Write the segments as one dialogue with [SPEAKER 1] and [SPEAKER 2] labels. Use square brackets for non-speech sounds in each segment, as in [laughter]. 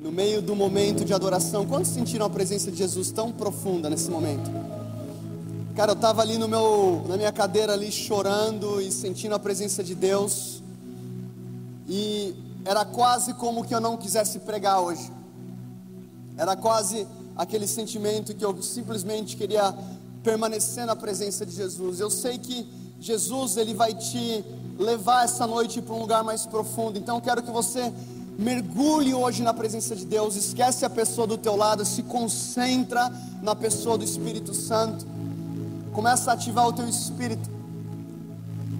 [SPEAKER 1] no meio do momento de adoração, quantos sentiram a presença de Jesus tão profunda nesse momento? Cara, eu estava ali no meu, na minha cadeira ali chorando e sentindo a presença de Deus. E era quase como que eu não quisesse pregar hoje. Era quase aquele sentimento que eu simplesmente queria permanecer na presença de Jesus. Eu sei que Jesus ele vai te levar essa noite para um lugar mais profundo. Então eu quero que você mergulhe hoje na presença de Deus. Esquece a pessoa do teu lado, se concentra na pessoa do Espírito Santo. Começa a ativar o teu espírito.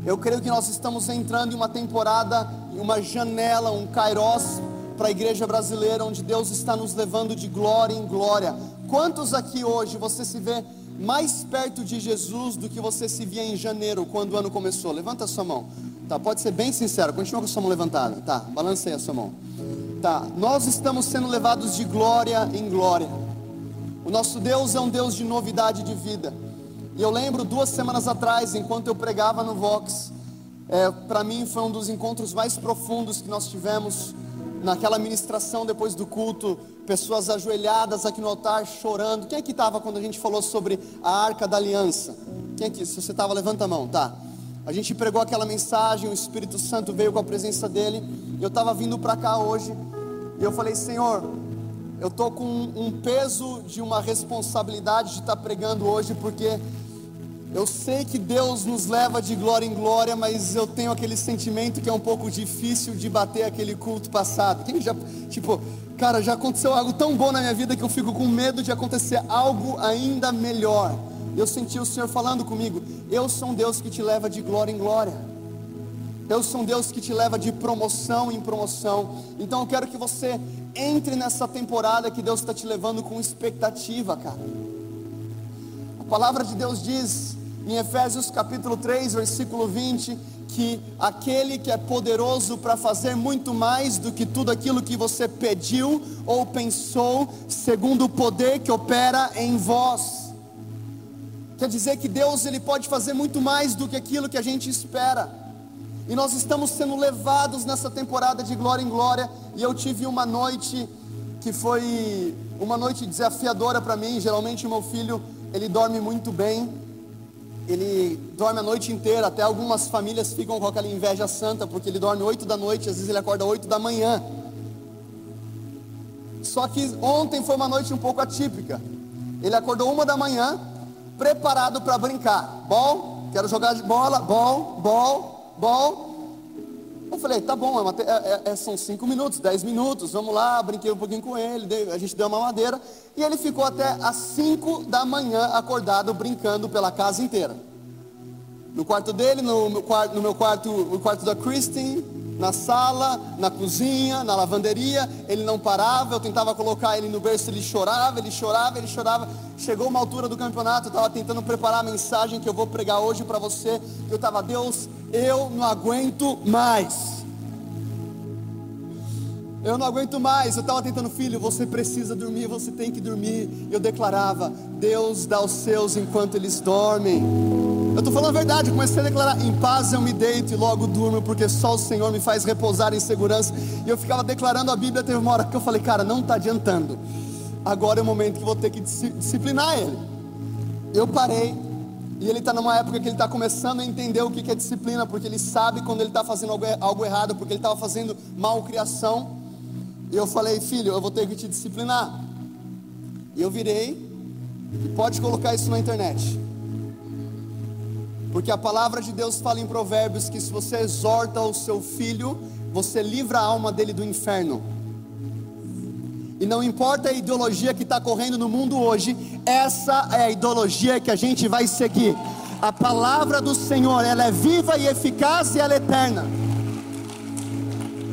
[SPEAKER 1] Eu creio que nós estamos entrando em uma temporada, em uma janela, um kairos para a igreja brasileira, onde Deus está nos levando de glória em glória. Quantos aqui hoje você se vê mais perto de Jesus do que você se via em janeiro, quando o ano começou? Levanta a sua mão. Tá, pode ser bem sincero, continua com a sua mão levantada. Tá, balanceia a sua mão. Tá, nós estamos sendo levados de glória em glória. O nosso Deus é um Deus de novidade de vida. E eu lembro duas semanas atrás, enquanto eu pregava no Vox, é, para mim foi um dos encontros mais profundos que nós tivemos naquela ministração depois do culto, pessoas ajoelhadas aqui no altar chorando. Quem é que estava quando a gente falou sobre a arca da aliança? Quem é que, se você estava, levanta a mão, tá? A gente pregou aquela mensagem, o Espírito Santo veio com a presença dele. Eu estava vindo para cá hoje e eu falei, Senhor, eu estou com um peso de uma responsabilidade de estar tá pregando hoje, porque eu sei que Deus nos leva de glória em glória, mas eu tenho aquele sentimento que é um pouco difícil de bater aquele culto passado. Quem já, tipo, cara, já aconteceu algo tão bom na minha vida que eu fico com medo de acontecer algo ainda melhor. Eu senti o Senhor falando comigo: Eu sou um Deus que te leva de glória em glória. Eu sou um Deus que te leva de promoção em promoção. Então eu quero que você entre nessa temporada que Deus está te levando com expectativa, cara. A palavra de Deus diz em Efésios capítulo 3, versículo 20, que aquele que é poderoso para fazer muito mais do que tudo aquilo que você pediu ou pensou, segundo o poder que opera em vós. Quer dizer que Deus ele pode fazer muito mais do que aquilo que a gente espera. E nós estamos sendo levados nessa temporada de glória em glória, e eu tive uma noite que foi uma noite desafiadora para mim. Geralmente o meu filho, ele dorme muito bem, ele dorme a noite inteira, até algumas famílias ficam com aquela inveja santa, porque ele dorme 8 da noite, às vezes ele acorda 8 da manhã. Só que ontem foi uma noite um pouco atípica. Ele acordou uma da manhã, preparado para brincar. Bom, quero jogar de bola, bom, bom, bom. Eu falei, tá bom, é, é, é, são cinco minutos, dez minutos, vamos lá, brinquei um pouquinho com ele, a gente deu uma madeira, e ele ficou até às cinco da manhã acordado, brincando pela casa inteira. No quarto dele, no meu quarto, no meu quarto, no quarto da Christine, na sala, na cozinha, na lavanderia, ele não parava, eu tentava colocar ele no berço, ele chorava, ele chorava, ele chorava. Chegou uma altura do campeonato, eu estava tentando preparar a mensagem que eu vou pregar hoje para você. Eu estava, Deus, eu não aguento mais. Eu não aguento mais. Eu estava tentando, filho, você precisa dormir, você tem que dormir. Eu declarava: Deus dá os seus enquanto eles dormem. Eu estou falando a verdade, comecei a declarar: em paz eu me deito e logo durmo, porque só o Senhor me faz repousar em segurança. E eu ficava declarando a Bíblia. Teve uma hora que eu falei: cara, não está adiantando. Agora é o momento que vou ter que disciplinar ele. Eu parei, e ele está numa época que ele está começando a entender o que é disciplina, porque ele sabe quando ele está fazendo algo, errado, porque ele estava fazendo malcriação. E eu falei, filho, eu vou ter que te disciplinar. E eu virei, e pode colocar isso na internet. Porque a palavra de Deus fala em Provérbios que se você exorta o seu filho, você livra a alma dele do inferno. E não importa a ideologia que está correndo no mundo hoje, essa é a ideologia que a gente vai seguir. A palavra do Senhor, ela é viva e eficaz e ela é eterna.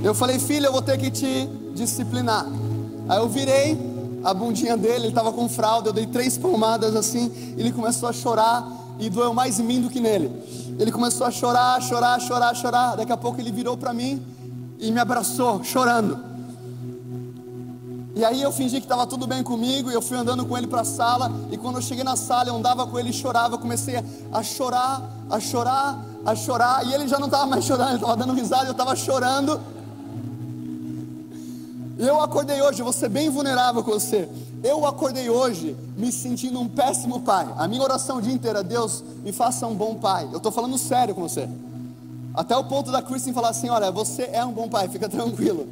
[SPEAKER 1] Eu falei, filho, eu vou ter que te disciplinar. Aí eu virei a bundinha dele, ele estava com fralda, eu dei três palmadas assim, ele começou a chorar e doeu mais em mim do que nele. Ele começou a chorar, chorar, chorar, chorar. Daqui a pouco ele virou para mim e me abraçou, chorando. E aí eu fingi que estava tudo bem comigo e eu fui andando com ele para a sala. E quando eu cheguei na sala, eu andava com ele e chorava. Comecei a chorar, a chorar, a chorar. E ele já não estava mais chorando, ele estava dando risada, eu estava chorando. Eu acordei hoje, vou ser bem vulnerável com você. Eu acordei hoje me sentindo um péssimo pai. A minha oração o dia inteiro é: Deus, me faça um bom pai. Eu estou falando sério com você. Até o ponto da Kristen falar assim: Olha, você é um bom pai, fica tranquilo.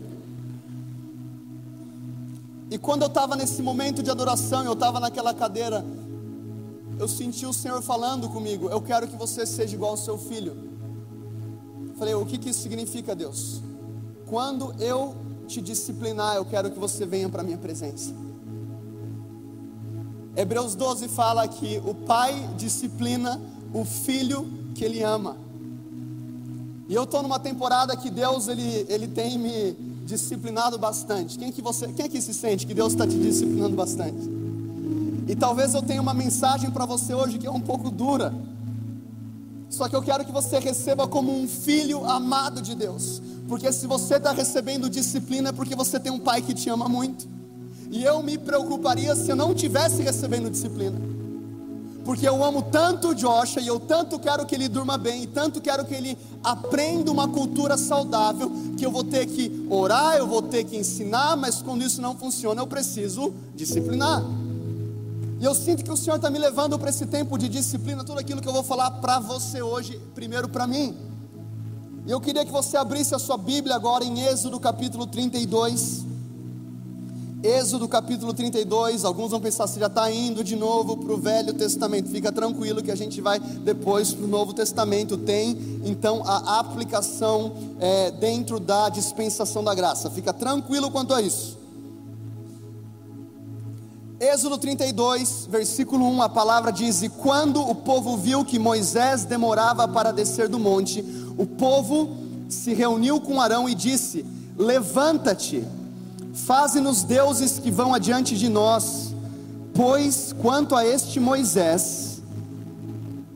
[SPEAKER 1] E quando eu estava nesse momento de adoração, eu estava naquela cadeira, eu senti o Senhor falando comigo: Eu quero que você seja igual ao seu filho. Falei: O que, que isso significa, Deus? Quando eu te disciplinar, eu quero que você venha para a minha presença. Hebreus 12 fala que o pai disciplina o filho que ele ama. E eu estou numa temporada que Deus ele, ele tem me disciplinado bastante. Quem que você, quem é que se sente que Deus está te disciplinando bastante? E talvez eu tenha uma mensagem para você hoje que é um pouco dura. Só que eu quero que você receba como um filho amado de Deus. Porque se você está recebendo disciplina é porque você tem um pai que te ama muito. E eu me preocuparia se eu não tivesse recebendo disciplina. Porque eu amo tanto o Joshua e eu tanto quero que ele durma bem e tanto quero que ele aprenda uma cultura saudável que eu vou ter que orar, eu vou ter que ensinar, mas quando isso não funciona eu preciso disciplinar. E eu sinto que o Senhor está me levando para esse tempo de disciplina, tudo aquilo que eu vou falar para você hoje, primeiro para mim. E eu queria que você abrisse a sua Bíblia agora em Êxodo capítulo 32. Êxodo capítulo 32. Alguns vão pensar se já está indo de novo para o Velho Testamento. Fica tranquilo que a gente vai depois para o Novo Testamento. Tem então a aplicação é, dentro da dispensação da graça. Fica tranquilo quanto a isso. Êxodo 32, versículo 1, a palavra diz: E quando o povo viu que Moisés demorava para descer do monte, o povo se reuniu com Arão e disse: Levanta-te, faze-nos deuses que vão adiante de nós, pois quanto a este Moisés,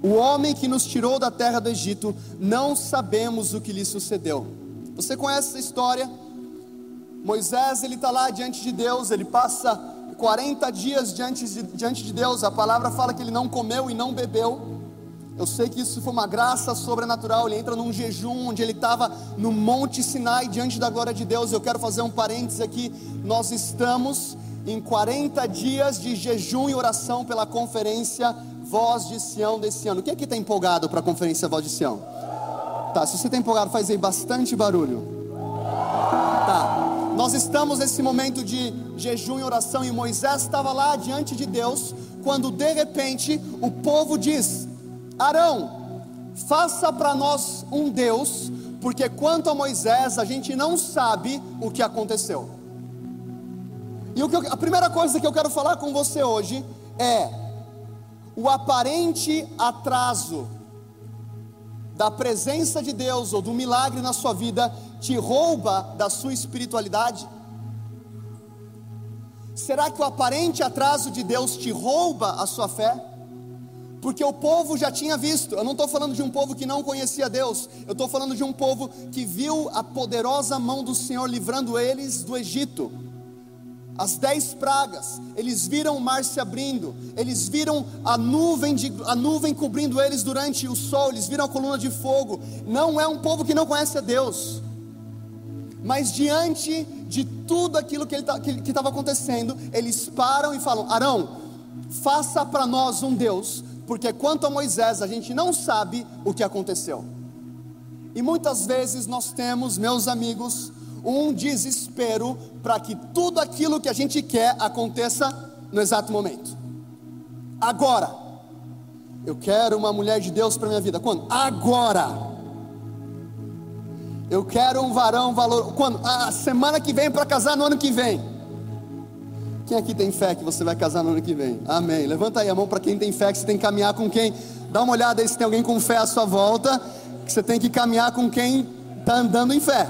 [SPEAKER 1] o homem que nos tirou da terra do Egito, não sabemos o que lhe sucedeu. Você conhece essa história? Moisés, ele está lá diante de Deus, ele passa 40 dias diante de, diante de Deus, a palavra fala que ele não comeu e não bebeu. Eu sei que isso foi uma graça sobrenatural. Ele entra num jejum onde ele estava no Monte Sinai diante da glória de Deus. Eu quero fazer um parênteses aqui. Nós estamos em 40 dias de jejum e oração pela conferência Voz de Sião desse ano. Quem aqui está empolgado para a conferência Voz de Sião? Tá, se você está empolgado, faz aí bastante barulho. Tá. Nós estamos nesse momento de jejum e oração e Moisés estava lá diante de Deus quando de repente o povo diz: Arão, faça para nós um Deus, porque quanto a Moisés a gente não sabe o que aconteceu. E o que eu, a primeira coisa que eu quero falar com você hoje é o aparente atraso da presença de Deus ou do milagre na sua vida te rouba da sua espiritualidade? Será que o aparente atraso de Deus te rouba a sua fé? Porque o povo já tinha visto, eu não estou falando de um povo que não conhecia Deus, eu estou falando de um povo que viu a poderosa mão do Senhor livrando eles do Egito. As dez pragas, eles viram o mar se abrindo, eles viram a nuvem, de, a nuvem cobrindo eles durante o sol, eles viram a coluna de fogo. Não é um povo que não conhece a Deus, mas diante de tudo aquilo que estava acontecendo, eles param e falam: Arão, faça para nós um Deus porque quanto a Moisés, a gente não sabe o que aconteceu. E muitas vezes nós temos, meus amigos, um desespero para que tudo aquilo que a gente quer aconteça no exato momento. Agora, eu quero uma mulher de Deus para minha vida. Quando? Agora. Eu quero um varão valor. Quando? A semana que vem para casar no ano que vem. Quem aqui tem fé que você vai casar no ano que vem? Amém. Levanta aí a mão para quem tem fé que você tem que caminhar com quem. Dá uma olhada aí se tem alguém com fé à sua volta. Que você tem que caminhar com quem está andando em fé.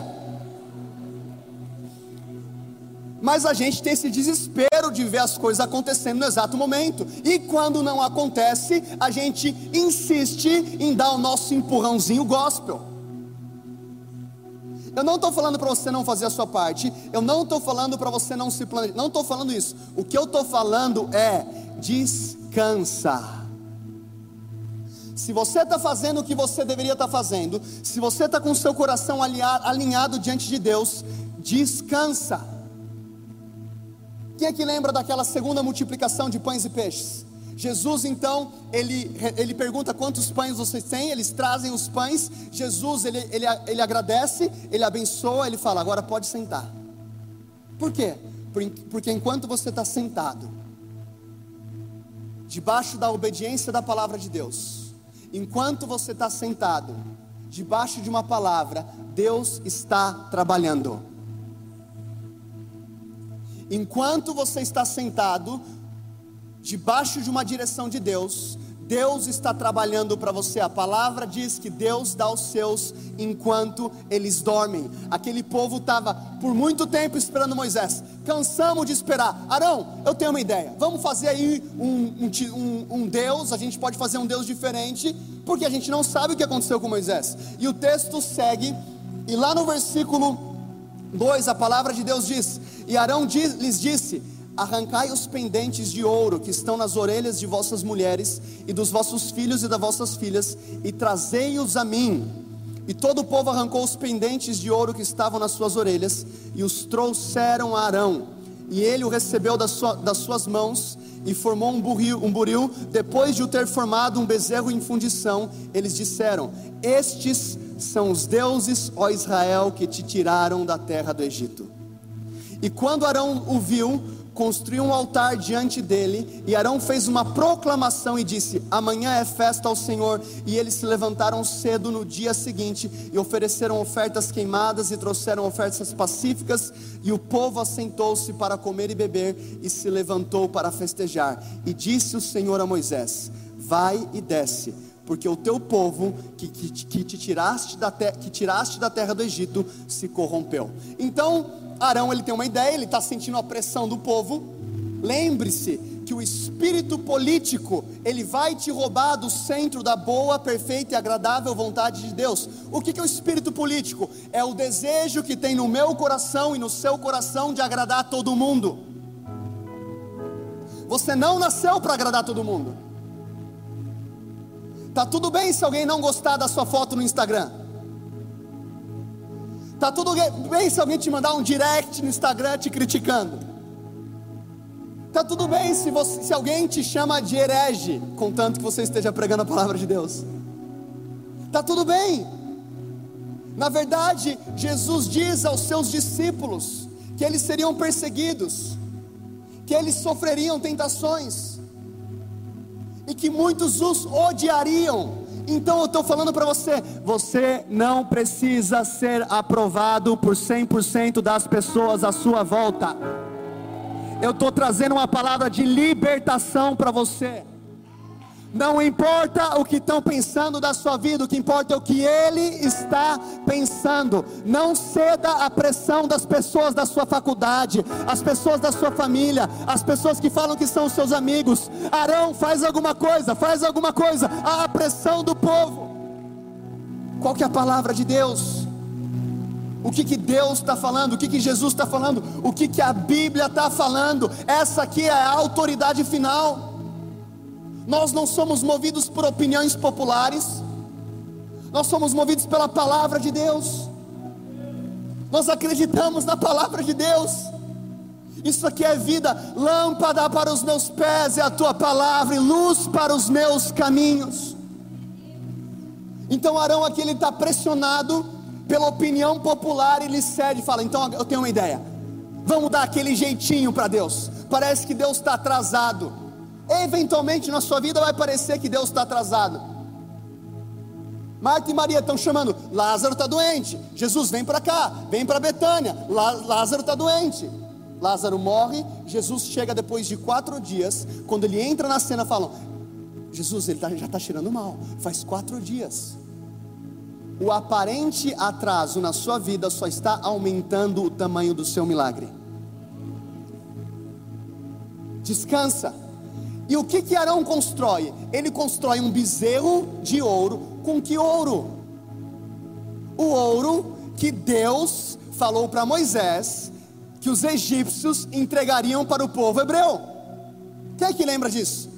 [SPEAKER 1] Mas a gente tem esse desespero de ver as coisas acontecendo no exato momento. E quando não acontece, a gente insiste em dar o nosso empurrãozinho gospel. Eu não estou falando para você não fazer a sua parte. Eu não estou falando para você não se planejar. Não estou falando isso. O que eu estou falando é descansa. Se você está fazendo o que você deveria estar tá fazendo, se você está com o seu coração alinhado diante de Deus, descansa. Quem é que lembra daquela segunda multiplicação de pães e peixes? Jesus então, ele, ele pergunta quantos pães vocês têm, eles trazem os pães, Jesus ele, ele, ele agradece, ele abençoa, ele fala, agora pode sentar. Por quê? Porque enquanto você está sentado, debaixo da obediência da palavra de Deus, enquanto você está sentado, debaixo de uma palavra, Deus está trabalhando. Enquanto você está sentado, debaixo de uma direção de Deus, Deus está trabalhando para você. A palavra diz que Deus dá os seus enquanto eles dormem. Aquele povo estava por muito tempo esperando Moisés. Cansamos de esperar. Arão, eu tenho uma ideia. Vamos fazer aí um, um, um Deus. A gente pode fazer um Deus diferente, porque a gente não sabe o que aconteceu com Moisés. E o texto segue, e lá no versículo 2, a palavra de Deus diz: E Arão diz, lhes disse: Arrancai os pendentes de ouro que estão nas orelhas de vossas mulheres e dos vossos filhos e das vossas filhas, e trazei-os a mim. E todo o povo arrancou os pendentes de ouro que estavam nas suas orelhas, e os trouxeram a Arão. E ele o recebeu das, sua, das suas mãos, e formou um buril, um buril. Depois de o ter formado um bezerro em fundição, eles disseram: Estes são os deuses, ó Israel, que te tiraram da terra do Egito. E quando Arão o viu, construiu um altar diante dele, e Arão fez uma proclamação e disse: Amanhã é festa ao Senhor. E eles se levantaram cedo no dia seguinte e ofereceram ofertas queimadas e trouxeram ofertas pacíficas, e o povo assentou-se para comer e beber e se levantou para festejar. E disse o Senhor a Moisés: Vai e desce porque o teu povo que, que, que te tiraste da, te, que tiraste da terra do Egito se corrompeu. Então, Arão ele tem uma ideia, ele está sentindo a pressão do povo. Lembre-se que o espírito político ele vai te roubar do centro da boa, perfeita e agradável vontade de Deus. O que, que é o espírito político? É o desejo que tem no meu coração e no seu coração de agradar todo mundo. Você não nasceu para agradar todo mundo. Tá tudo bem se alguém não gostar da sua foto no Instagram. Tá tudo bem se alguém te mandar um direct no Instagram te criticando. Tá tudo bem se, você, se alguém te chama de herege, contanto que você esteja pregando a palavra de Deus. Tá tudo bem. Na verdade, Jesus diz aos seus discípulos que eles seriam perseguidos, que eles sofreriam tentações e que muitos os odiariam. Então eu estou falando para você: você não precisa ser aprovado por 100% das pessoas à sua volta. Eu estou trazendo uma palavra de libertação para você. Não importa o que estão pensando da sua vida, o que importa é o que ele está pensando. Não ceda à pressão das pessoas da sua faculdade, as pessoas da sua família, as pessoas que falam que são seus amigos. Arão, faz alguma coisa, faz alguma coisa. A pressão do povo. Qual que é a palavra de Deus? O que, que Deus está falando? O que, que Jesus está falando? O que, que a Bíblia está falando? Essa aqui é a autoridade final. Nós não somos movidos por opiniões populares, nós somos movidos pela palavra de Deus. Nós acreditamos na palavra de Deus. Isso aqui é vida, lâmpada para os meus pés é a tua palavra e luz para os meus caminhos. Então Arão aqui ele está pressionado pela opinião popular ele cede e fala: Então eu tenho uma ideia, vamos dar aquele jeitinho para Deus. Parece que Deus está atrasado. Eventualmente na sua vida vai parecer que Deus está atrasado. Marta e Maria estão chamando, Lázaro está doente. Jesus vem para cá, vem para Betânia. Lázaro está doente. Lázaro morre. Jesus chega depois de quatro dias. Quando ele entra na cena, falam: Jesus, ele tá, já está cheirando mal. Faz quatro dias. O aparente atraso na sua vida só está aumentando o tamanho do seu milagre. Descansa. E o que que Arão constrói? Ele constrói um bezerro de ouro. Com que ouro? O ouro que Deus falou para Moisés que os egípcios entregariam para o povo hebreu. Quem é que lembra disso?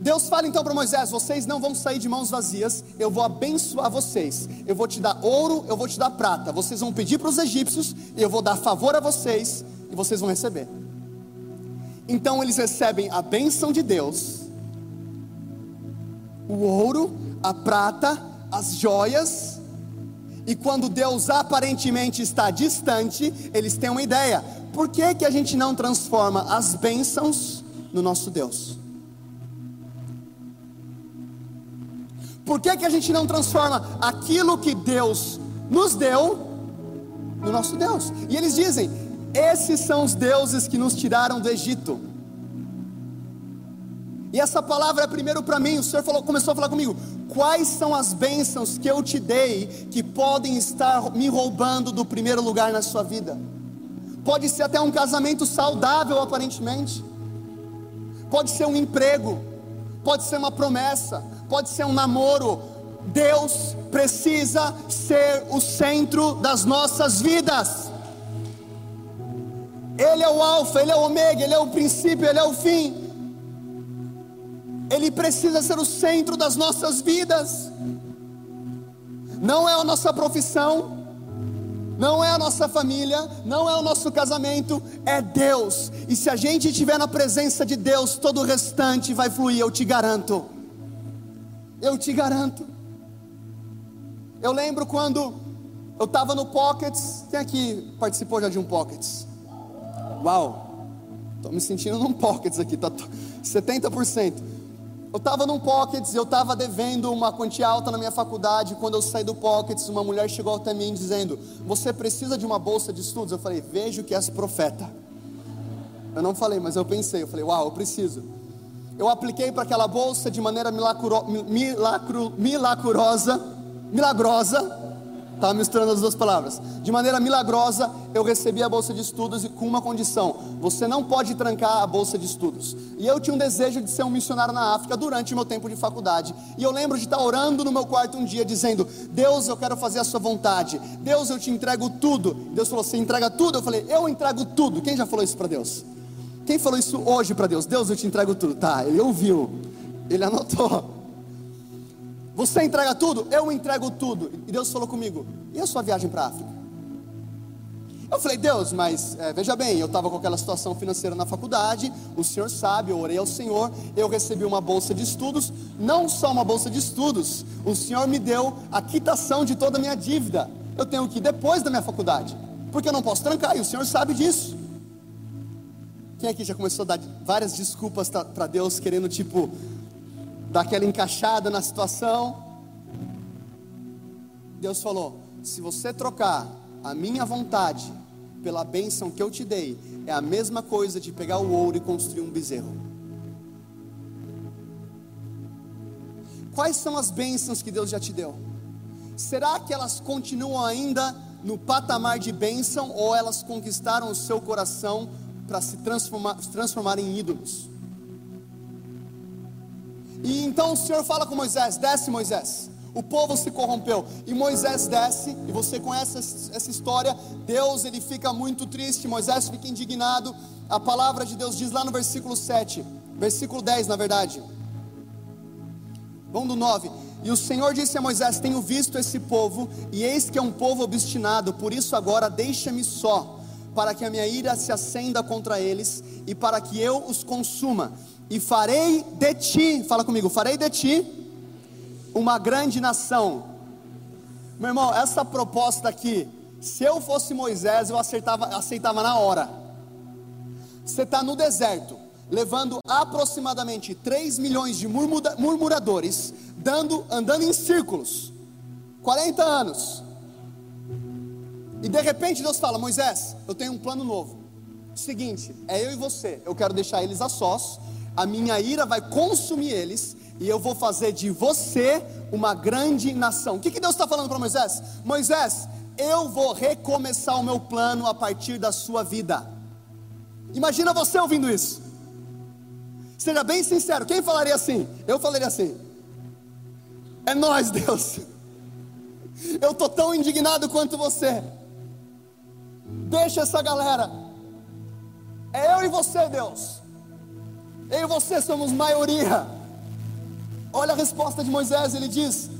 [SPEAKER 1] Deus fala então para Moisés: vocês não vão sair de mãos vazias, eu vou abençoar vocês, eu vou te dar ouro, eu vou te dar prata, vocês vão pedir para os egípcios, eu vou dar favor a vocês e vocês vão receber. Então eles recebem a bênção de Deus, o ouro, a prata, as joias, e quando Deus aparentemente está distante, eles têm uma ideia: por que, que a gente não transforma as bênçãos no nosso Deus? Por que, que a gente não transforma aquilo que Deus nos deu no nosso Deus? E eles dizem: esses são os deuses que nos tiraram do Egito. E essa palavra é primeiro para mim. O Senhor falou, começou a falar comigo: quais são as bênçãos que eu te dei que podem estar me roubando do primeiro lugar na sua vida? Pode ser até um casamento saudável, aparentemente, pode ser um emprego, pode ser uma promessa, pode ser um namoro. Deus precisa ser o centro das nossas vidas. Ele é o Alfa, Ele é o Ômega, Ele é o princípio, Ele é o fim. Ele precisa ser o centro das nossas vidas. Não é a nossa profissão, não é a nossa família, não é o nosso casamento, é Deus. E se a gente estiver na presença de Deus, todo o restante vai fluir, eu te garanto. Eu te garanto. Eu lembro quando eu estava no Pockets. Quem aqui participou já de um Pockets? Uau! Estou me sentindo num Pockets aqui, tá 70%. Eu estava num Pockets, eu estava devendo uma quantia alta na minha faculdade. Quando eu saí do Pockets, uma mulher chegou até mim dizendo: Você precisa de uma bolsa de estudos? Eu falei: Vejo que és profeta. Eu não falei, mas eu pensei. Eu falei: Uau, eu preciso. Eu apliquei para aquela bolsa de maneira milagro, milagro, milagrosa, milagrosa Estava misturando as duas palavras. De maneira milagrosa, eu recebi a bolsa de estudos e com uma condição: você não pode trancar a bolsa de estudos. E eu tinha um desejo de ser um missionário na África durante o meu tempo de faculdade. E eu lembro de estar orando no meu quarto um dia, dizendo: Deus, eu quero fazer a sua vontade. Deus, eu te entrego tudo. Deus falou: Você entrega tudo? Eu falei: Eu entrego tudo. Quem já falou isso para Deus? Quem falou isso hoje para Deus? Deus, eu te entrego tudo. Tá, ele ouviu, ele anotou. Você entrega tudo? Eu entrego tudo. E Deus falou comigo: E a sua viagem para a África? Eu falei, Deus, mas é, veja bem, eu estava com aquela situação financeira na faculdade, o Senhor sabe, eu orei ao Senhor, eu recebi uma bolsa de estudos, não só uma bolsa de estudos, o Senhor me deu a quitação de toda a minha dívida. Eu tenho que ir depois da minha faculdade, porque eu não posso trancar, e o Senhor sabe disso. Quem aqui já começou a dar várias desculpas para Deus, querendo tipo, daquela encaixada na situação. Deus falou: se você trocar a minha vontade pela bênção que eu te dei, é a mesma coisa de pegar o ouro e construir um bezerro. Quais são as bênçãos que Deus já te deu? Será que elas continuam ainda no patamar de bênção ou elas conquistaram o seu coração para se transformar, se transformar em ídolos? E então o Senhor fala com Moisés: desce, Moisés. O povo se corrompeu e Moisés desce, e você conhece essa história. Deus ele fica muito triste, Moisés fica indignado. A palavra de Deus diz lá no versículo 7, versículo 10, na verdade. Vamos do 9. E o Senhor disse a Moisés: Tenho visto esse povo, e eis que é um povo obstinado, por isso agora deixa-me só, para que a minha ira se acenda contra eles, e para que eu os consuma e farei de ti, fala comigo, farei de ti uma grande nação. Meu irmão, essa proposta aqui, se eu fosse Moisés, eu aceitava, aceitava na hora. Você está no deserto, levando aproximadamente 3 milhões de murmuradores, dando, andando em círculos, 40 anos. E de repente Deus fala: Moisés, eu tenho um plano novo. Seguinte, é eu e você, eu quero deixar eles a sós, a minha ira vai consumir eles, e eu vou fazer de você uma grande nação. O que, que Deus está falando para Moisés? Moisés, eu vou recomeçar o meu plano a partir da sua vida. Imagina você ouvindo isso. Seja bem sincero, quem falaria assim? Eu falaria assim. É nós, Deus. Eu estou tão indignado quanto você. Deixa essa galera. É eu e você, Deus. Eu e você somos maioria. Olha a resposta de Moisés, ele diz: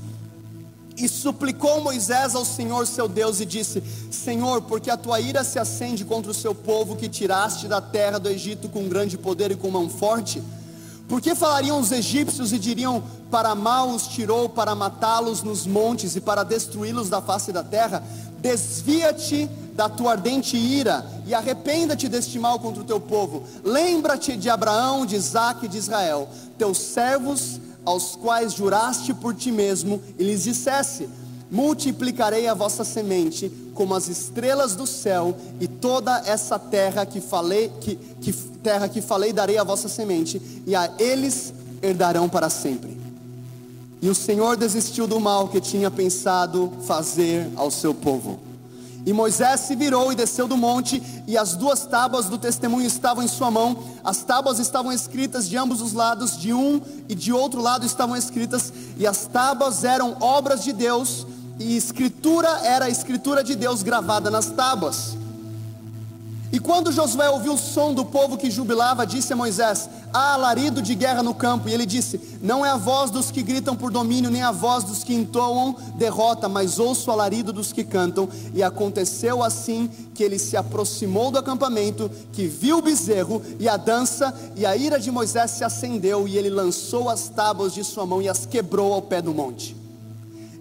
[SPEAKER 1] E suplicou Moisés ao Senhor seu Deus e disse: Senhor, porque a tua ira se acende contra o seu povo que tiraste da terra do Egito com grande poder e com mão forte? Por que falariam os egípcios e diriam: Para mal os tirou, para matá-los nos montes e para destruí-los da face da terra? Desvia-te da tua ardente ira e arrependa-te deste mal contra o teu povo. Lembra-te de Abraão, de Isaque e de Israel, teus servos, aos quais juraste por ti mesmo, e lhes dissesse: multiplicarei a vossa semente como as estrelas do céu, e toda essa terra que falei, que, que terra que falei darei a vossa semente, e a eles herdarão para sempre. E o Senhor desistiu do mal que tinha pensado fazer ao seu povo. E Moisés se virou e desceu do monte, e as duas tábuas do testemunho estavam em sua mão. As tábuas estavam escritas de ambos os lados, de um e de outro lado estavam escritas, e as tábuas eram obras de Deus, e escritura era a escritura de Deus gravada nas tábuas. E quando Josué ouviu o som do povo que jubilava, disse a Moisés: Há alarido de guerra no campo. E ele disse: Não é a voz dos que gritam por domínio, nem a voz dos que entoam derrota, mas ouço o alarido dos que cantam. E aconteceu assim que ele se aproximou do acampamento, que viu o bezerro e a dança, e a ira de Moisés se acendeu, e ele lançou as tábuas de sua mão e as quebrou ao pé do monte.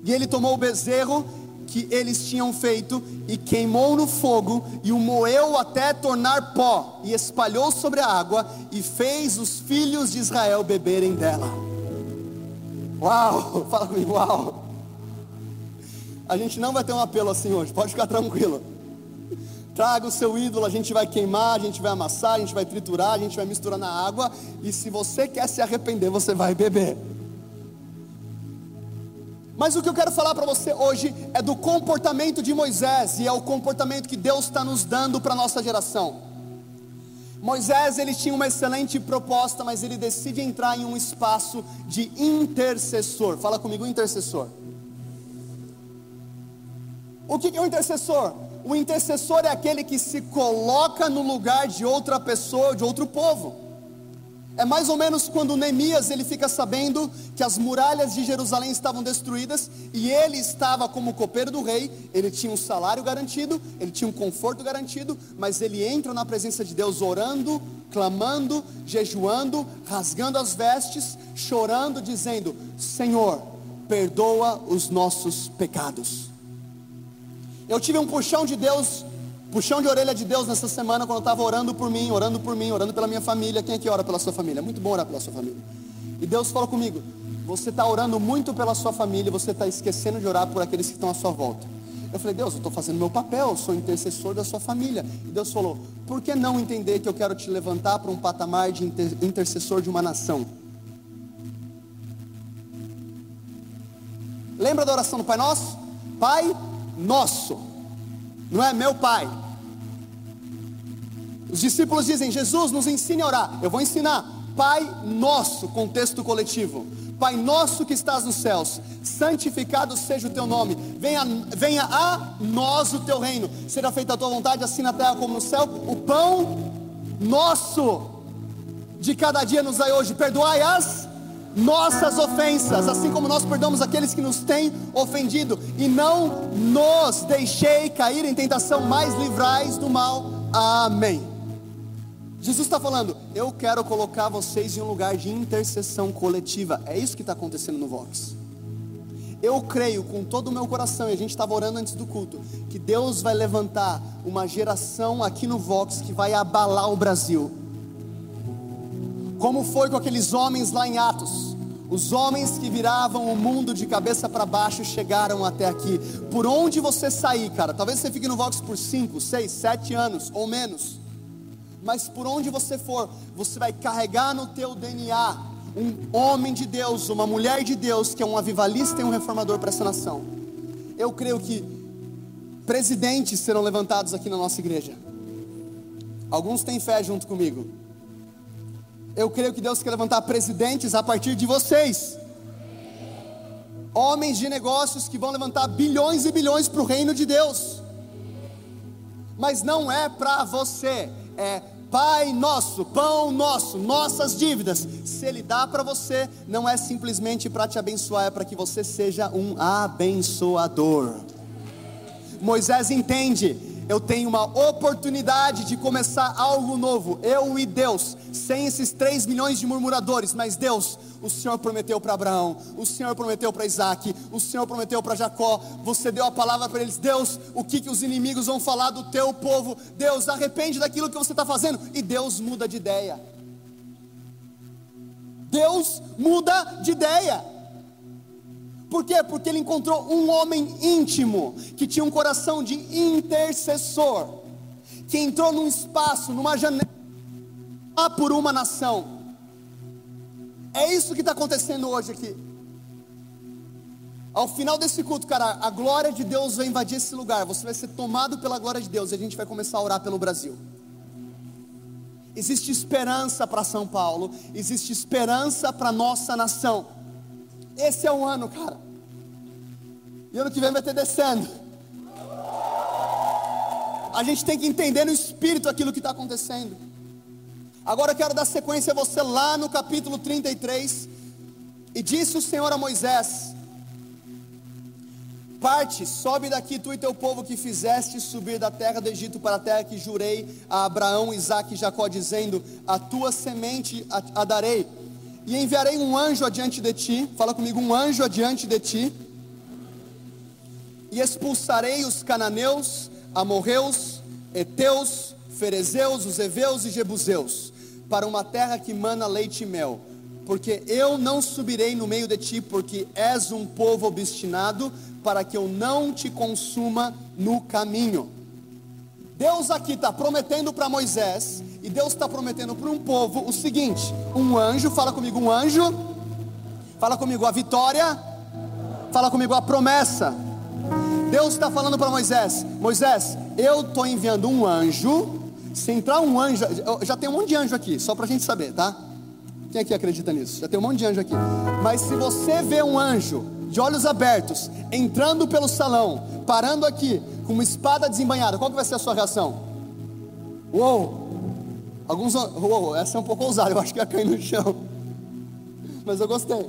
[SPEAKER 1] E ele tomou o bezerro que eles tinham feito e queimou no fogo e o moeu até tornar pó e espalhou sobre a água e fez os filhos de Israel beberem dela. Uau, [laughs] fala comigo, uau. A gente não vai ter um apelo assim hoje, pode ficar tranquilo. Traga o seu ídolo, a gente vai queimar, a gente vai amassar, a gente vai triturar, a gente vai misturar na água e se você quer se arrepender, você vai beber. Mas o que eu quero falar para você hoje é do comportamento de Moisés e é o comportamento que Deus está nos dando para a nossa geração. Moisés ele tinha uma excelente proposta, mas ele decide entrar em um espaço de intercessor. Fala comigo, intercessor. O que é o intercessor? O intercessor é aquele que se coloca no lugar de outra pessoa, de outro povo. É mais ou menos quando Neemias ele fica sabendo que as muralhas de Jerusalém estavam destruídas e ele estava como copeiro do rei, ele tinha um salário garantido, ele tinha um conforto garantido, mas ele entra na presença de Deus orando, clamando, jejuando, rasgando as vestes, chorando, dizendo: Senhor, perdoa os nossos pecados. Eu tive um puxão de Deus puxão de orelha de Deus nessa semana quando eu estava orando por mim, orando por mim, orando pela minha família. Quem é que ora pela sua família? É muito bom orar pela sua família. E Deus falou comigo: você está orando muito pela sua família, você está esquecendo de orar por aqueles que estão à sua volta. Eu falei, Deus, eu estou fazendo meu papel, sou intercessor da sua família. E Deus falou, por que não entender que eu quero te levantar para um patamar de inter intercessor de uma nação? Lembra da oração do Pai Nosso? Pai Nosso não é meu pai. Os discípulos dizem: Jesus, nos ensine a orar. Eu vou ensinar. Pai nosso, contexto coletivo. Pai nosso que estás nos céus, santificado seja o teu nome, venha, venha a nós o teu reino, seja feita a tua vontade, assim na terra como no céu. O pão nosso de cada dia nos dai hoje, perdoai as nossas ofensas, assim como nós perdoamos aqueles que nos têm ofendido, e não nos deixei cair em tentação, mas livrais do mal. Amém. Jesus está falando, eu quero colocar vocês em um lugar de intercessão coletiva. É isso que está acontecendo no Vox. Eu creio com todo o meu coração, e a gente estava orando antes do culto, que Deus vai levantar uma geração aqui no Vox que vai abalar o Brasil como foi com aqueles homens lá em Atos. Os homens que viravam o mundo de cabeça para baixo chegaram até aqui. Por onde você sair, cara, talvez você fique no Vox por 5, 6, 7 anos ou menos. Mas por onde você for, você vai carregar no teu DNA um homem de Deus, uma mulher de Deus, que é um avivalista e um reformador para essa nação. Eu creio que presidentes serão levantados aqui na nossa igreja. Alguns têm fé junto comigo. Eu creio que Deus quer levantar presidentes a partir de vocês. Homens de negócios que vão levantar bilhões e bilhões para o reino de Deus. Mas não é para você, é Pai nosso, pão nosso, nossas dívidas. Se Ele dá para você, não é simplesmente para te abençoar, é para que você seja um abençoador. Moisés entende, eu tenho uma oportunidade de começar algo novo, eu e Deus, sem esses 3 milhões de murmuradores, mas Deus, o Senhor prometeu para Abraão, o Senhor prometeu para Isaac, o Senhor prometeu para Jacó, você deu a palavra para eles, Deus, o que, que os inimigos vão falar do teu povo? Deus, arrepende daquilo que você está fazendo, e Deus muda de ideia. Deus muda de ideia. Por quê? Porque ele encontrou um homem íntimo, que tinha um coração de intercessor, que entrou num espaço, numa janela, por uma nação. É isso que está acontecendo hoje aqui. Ao final desse culto, cara, a glória de Deus vai invadir esse lugar. Você vai ser tomado pela glória de Deus e a gente vai começar a orar pelo Brasil. Existe esperança para São Paulo, existe esperança para nossa nação. Esse é o ano, cara. E ano que vem vai ter descendo. A gente tem que entender no espírito aquilo que está acontecendo. Agora eu quero dar sequência a você lá no capítulo 33. E disse o Senhor a Moisés: Parte, sobe daqui tu e teu povo que fizeste subir da terra do Egito para a terra que jurei a Abraão, Isaque e Jacó, dizendo: A tua semente a, a darei. E enviarei um anjo adiante de ti. Fala comigo, um anjo adiante de ti. E expulsarei os cananeus, amorreus, heteus, ferezeus, os e jebuseus para uma terra que mana leite e mel, porque eu não subirei no meio de ti, porque és um povo obstinado, para que eu não te consuma no caminho. Deus aqui está prometendo para Moisés, e Deus está prometendo para um povo o seguinte: um anjo, fala comigo, um anjo, fala comigo a vitória, fala comigo a promessa. Deus está falando para Moisés: Moisés, eu estou enviando um anjo se entrar um anjo, já tem um monte de anjo aqui, só para a gente saber, tá? Quem aqui acredita nisso? Já tem um monte de anjo aqui. Mas se você vê um anjo de olhos abertos, entrando pelo salão, parando aqui, com uma espada desembanhada, qual que vai ser a sua reação? Uou! Alguns, uou, essa é um pouco ousada, eu acho que ia cair no chão. Mas eu gostei.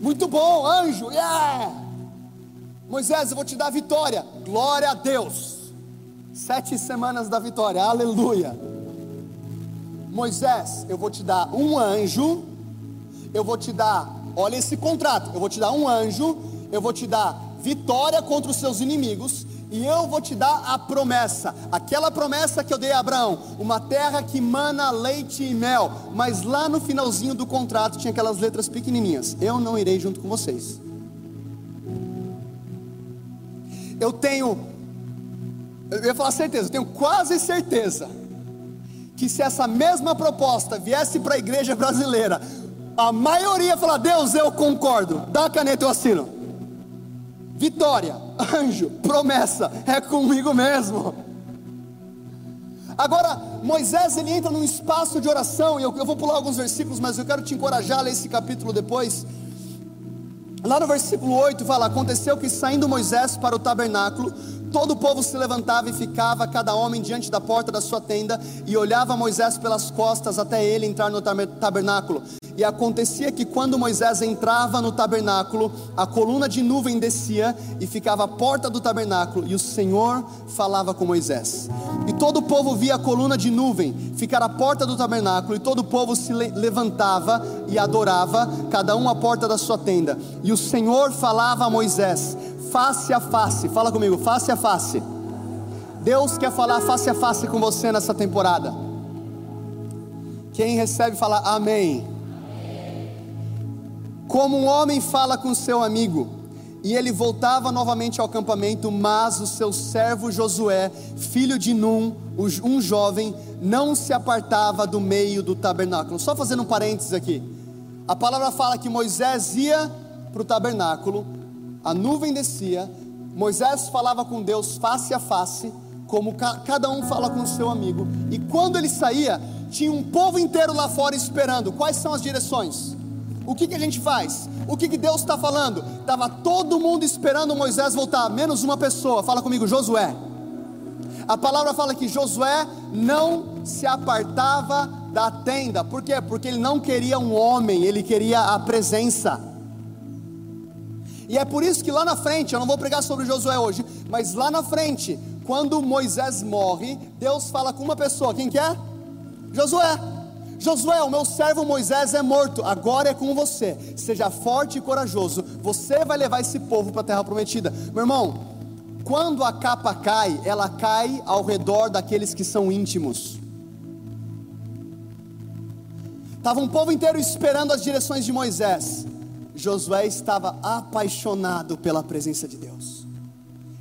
[SPEAKER 1] Muito bom, anjo, yeah! Moisés, eu vou te dar vitória. Glória a Deus. Sete semanas da vitória, aleluia. Moisés, eu vou te dar um anjo, eu vou te dar, olha esse contrato, eu vou te dar um anjo, eu vou te dar vitória contra os seus inimigos, e eu vou te dar a promessa, aquela promessa que eu dei a Abraão, uma terra que mana leite e mel, mas lá no finalzinho do contrato tinha aquelas letras pequenininhas: eu não irei junto com vocês. Eu tenho eu ia falar certeza, eu tenho quase certeza que se essa mesma proposta viesse para a igreja brasileira, a maioria ia falar: Deus, eu concordo, dá a caneta, eu assino. Vitória, anjo, promessa, é comigo mesmo. Agora, Moisés ele entra num espaço de oração, e eu, eu vou pular alguns versículos, mas eu quero te encorajar a ler esse capítulo depois. Lá no versículo 8 fala: Aconteceu que saindo Moisés para o tabernáculo, Todo o povo se levantava e ficava, cada homem diante da porta da sua tenda, e olhava Moisés pelas costas até ele entrar no tabernáculo. E acontecia que quando Moisés entrava no tabernáculo, a coluna de nuvem descia e ficava à porta do tabernáculo, e o Senhor falava com Moisés. E todo o povo via a coluna de nuvem ficar à porta do tabernáculo, e todo o povo se levantava e adorava, cada um à porta da sua tenda. E o Senhor falava a Moisés face a face. Fala comigo, face a face. Deus quer falar face a face com você nessa temporada. Quem recebe, fala amém. Como um homem fala com seu amigo, e ele voltava novamente ao acampamento, mas o seu servo Josué, filho de Num, um jovem, não se apartava do meio do tabernáculo. Só fazendo um parênteses aqui. A palavra fala que Moisés ia para o tabernáculo, a nuvem descia, Moisés falava com Deus face a face, como ca cada um fala com o seu amigo, e quando ele saía, tinha um povo inteiro lá fora esperando. Quais são as direções? O que, que a gente faz? O que, que Deus está falando? Estava todo mundo esperando Moisés voltar, menos uma pessoa. Fala comigo, Josué. A palavra fala que Josué não se apartava da tenda. Por quê? Porque ele não queria um homem, ele queria a presença. E é por isso que lá na frente, eu não vou pregar sobre Josué hoje, mas lá na frente, quando Moisés morre, Deus fala com uma pessoa, quem que é? Josué. Josué, o meu servo Moisés é morto, agora é com você. Seja forte e corajoso. Você vai levar esse povo para a terra prometida. Meu irmão, quando a capa cai, ela cai ao redor daqueles que são íntimos. Estava um povo inteiro esperando as direções de Moisés. Josué estava apaixonado pela presença de Deus.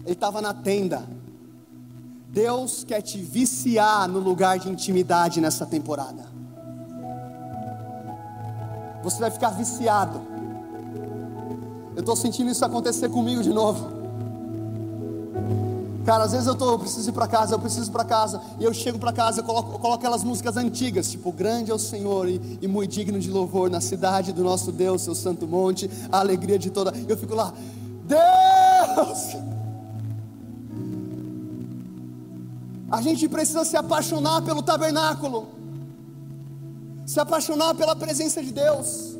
[SPEAKER 1] Ele estava na tenda. Deus quer te viciar no lugar de intimidade nessa temporada. Você vai ficar viciado. Eu estou sentindo isso acontecer comigo de novo. Cara, às vezes eu, tô, eu preciso ir para casa, eu preciso ir para casa, e eu chego para casa, eu coloco, eu coloco, aquelas músicas antigas, tipo, grande é o Senhor e, e, muito digno de louvor na cidade do nosso Deus, seu santo monte, a alegria de toda. Eu fico lá, Deus! A gente precisa se apaixonar pelo tabernáculo, se apaixonar pela presença de Deus.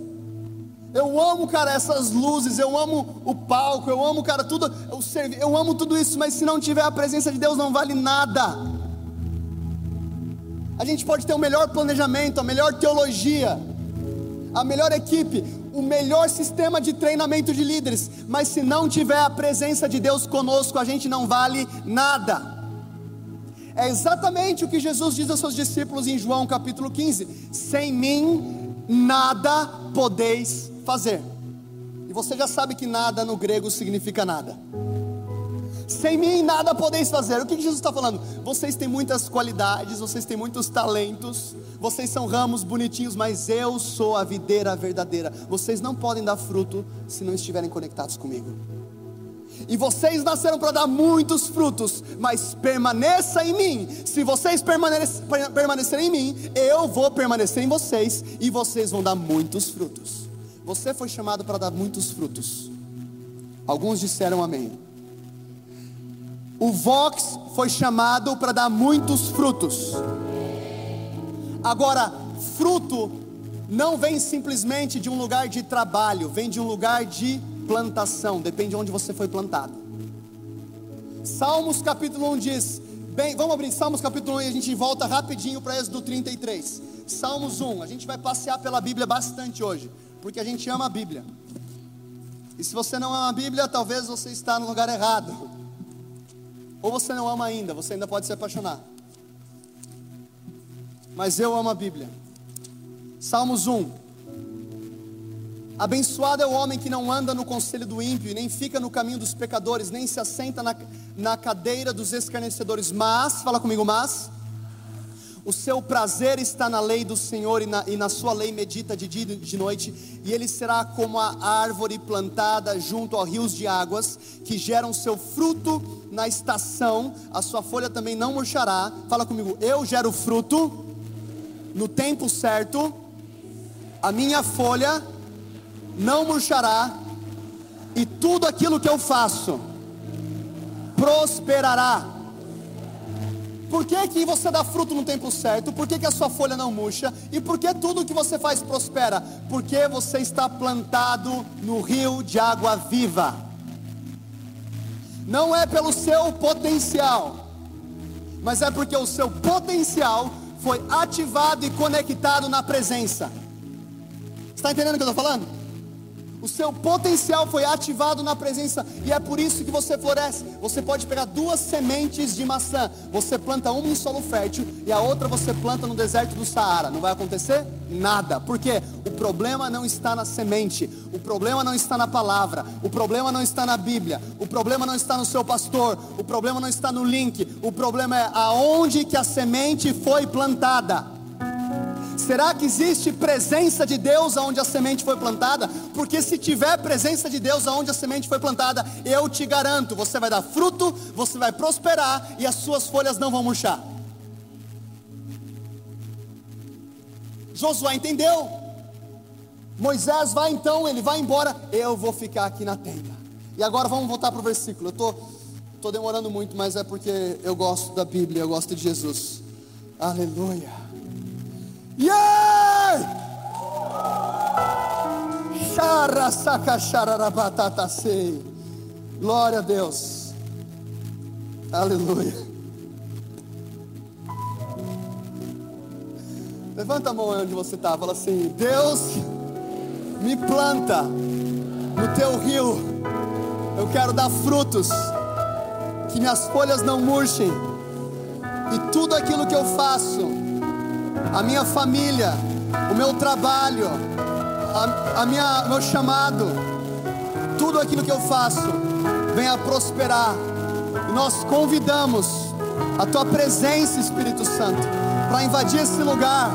[SPEAKER 1] Eu amo, cara, essas luzes, eu amo o palco, eu amo, cara, tudo, eu, servi, eu amo tudo isso, mas se não tiver a presença de Deus, não vale nada. A gente pode ter o melhor planejamento, a melhor teologia, a melhor equipe, o melhor sistema de treinamento de líderes, mas se não tiver a presença de Deus conosco, a gente não vale nada. É exatamente o que Jesus diz aos seus discípulos em João capítulo 15: sem mim nada podeis fazer. E você já sabe que nada no grego significa nada. Sem mim nada podeis fazer. O que Jesus está falando? Vocês têm muitas qualidades, vocês têm muitos talentos, vocês são ramos bonitinhos, mas eu sou a videira verdadeira. Vocês não podem dar fruto se não estiverem conectados comigo. E vocês nasceram para dar muitos frutos, mas permaneça em mim. Se vocês permanecerem em mim, eu vou permanecer em vocês e vocês vão dar muitos frutos. Você foi chamado para dar muitos frutos. Alguns disseram amém. O Vox foi chamado para dar muitos frutos. Agora, fruto não vem simplesmente de um lugar de trabalho, vem de um lugar de plantação, depende de onde você foi plantado. Salmos capítulo 1 diz: Bem, vamos abrir Salmos capítulo 1 e a gente volta rapidinho para Êxodo 33. Salmos 1, a gente vai passear pela Bíblia bastante hoje porque a gente ama a Bíblia. E se você não ama a Bíblia, talvez você está no lugar errado. Ou você não ama ainda, você ainda pode se apaixonar. Mas eu amo a Bíblia. Salmos 1. Abençoado é o homem que não anda no conselho do ímpio, nem fica no caminho dos pecadores, nem se assenta na, na cadeira dos escarnecedores, mas, fala comigo, mas o seu prazer está na lei do Senhor e na, e na sua lei medita de dia e de noite, e ele será como a árvore plantada junto a rios de águas, que geram seu fruto na estação, a sua folha também não murchará. Fala comigo, eu gero fruto no tempo certo, a minha folha não murchará, e tudo aquilo que eu faço prosperará. Por que, que você dá fruto no tempo certo? Por que, que a sua folha não murcha? E por que tudo que você faz prospera? Porque você está plantado no rio de água viva. Não é pelo seu potencial, mas é porque o seu potencial foi ativado e conectado na presença. Está entendendo o que eu estou falando? O seu potencial foi ativado na presença e é por isso que você floresce. Você pode pegar duas sementes de maçã, você planta uma em solo fértil e a outra você planta no deserto do Saara. Não vai acontecer nada. Por quê? O problema não está na semente, o problema não está na palavra, o problema não está na Bíblia, o problema não está no seu pastor, o problema não está no link, o problema é aonde que a semente foi plantada. Será que existe presença de Deus aonde a semente foi plantada? Porque se tiver presença de Deus aonde a semente foi plantada, eu te garanto, você vai dar fruto, você vai prosperar e as suas folhas não vão murchar. Josué entendeu. Moisés vai então, ele vai embora, eu vou ficar aqui na tenda. E agora vamos voltar para o versículo. Eu estou tô, tô demorando muito, mas é porque eu gosto da Bíblia, eu gosto de Jesus. Aleluia. Yeah! Glória a Deus. Aleluia. Levanta a mão onde você está. Fala assim: Deus, me planta no teu rio. Eu quero dar frutos. Que minhas folhas não murchem. E tudo aquilo que eu faço, a minha família, o meu trabalho, a, a minha, meu chamado, tudo aquilo que eu faço, venha prosperar. E nós convidamos a tua presença, Espírito Santo, para invadir esse lugar.